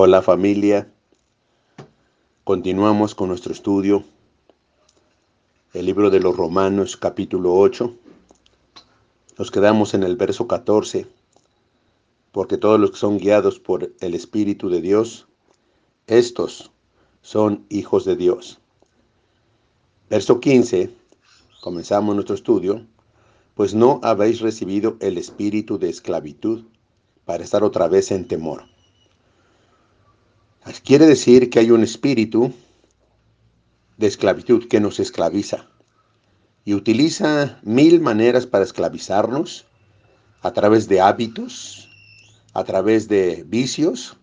Hola familia, continuamos con nuestro estudio, el libro de los Romanos capítulo 8. Nos quedamos en el verso 14, porque todos los que son guiados por el Espíritu de Dios, estos son hijos de Dios. Verso 15, comenzamos nuestro estudio, pues no habéis recibido el espíritu de esclavitud para estar otra vez en temor Quiere decir que hay un espíritu de esclavitud que nos esclaviza y utiliza mil maneras para esclavizarnos a través de hábitos, a través de vicios,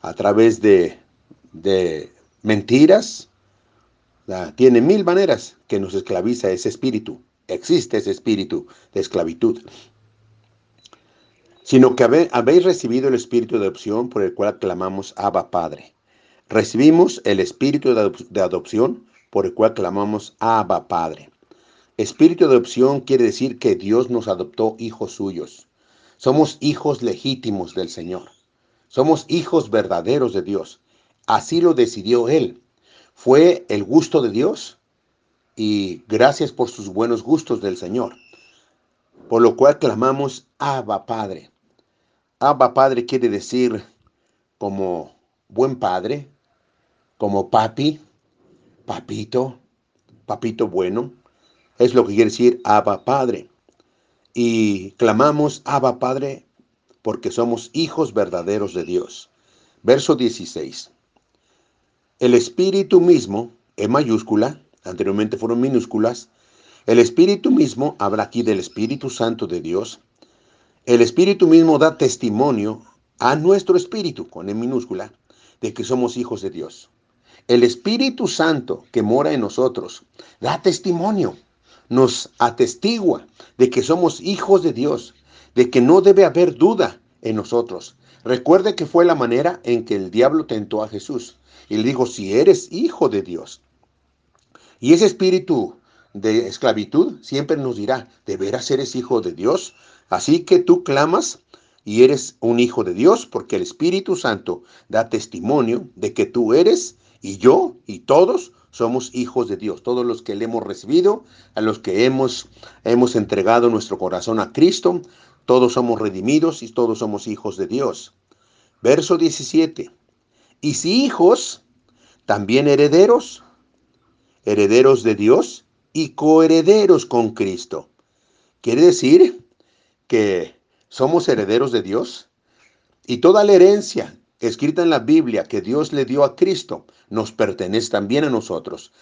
a través de, de mentiras. Tiene mil maneras que nos esclaviza ese espíritu. Existe ese espíritu de esclavitud sino que habéis recibido el espíritu de adopción por el cual clamamos Abba Padre. Recibimos el espíritu de adopción por el cual clamamos Abba Padre. Espíritu de adopción quiere decir que Dios nos adoptó hijos suyos. Somos hijos legítimos del Señor. Somos hijos verdaderos de Dios. Así lo decidió Él. Fue el gusto de Dios y gracias por sus buenos gustos del Señor. Por lo cual clamamos Abba Padre. Abba Padre quiere decir como buen padre, como papi, papito, papito bueno. Es lo que quiere decir Abba Padre. Y clamamos Abba Padre porque somos hijos verdaderos de Dios. Verso 16. El Espíritu mismo, en mayúscula, anteriormente fueron minúsculas, el Espíritu mismo, habla aquí del Espíritu Santo de Dios, el Espíritu mismo da testimonio a nuestro espíritu, con E minúscula, de que somos hijos de Dios. El Espíritu Santo que mora en nosotros da testimonio, nos atestigua de que somos hijos de Dios, de que no debe haber duda en nosotros. Recuerde que fue la manera en que el diablo tentó a Jesús y le dijo, si eres hijo de Dios. Y ese espíritu de esclavitud siempre nos dirá, ¿de veras eres hijo de Dios? Así que tú clamas y eres un hijo de Dios porque el Espíritu Santo da testimonio de que tú eres y yo y todos somos hijos de Dios. Todos los que le hemos recibido, a los que hemos, hemos entregado nuestro corazón a Cristo, todos somos redimidos y todos somos hijos de Dios. Verso 17. Y si hijos, también herederos, herederos de Dios y coherederos con Cristo. Quiere decir que somos herederos de Dios y toda la herencia escrita en la Biblia que Dios le dio a Cristo nos pertenece también a nosotros.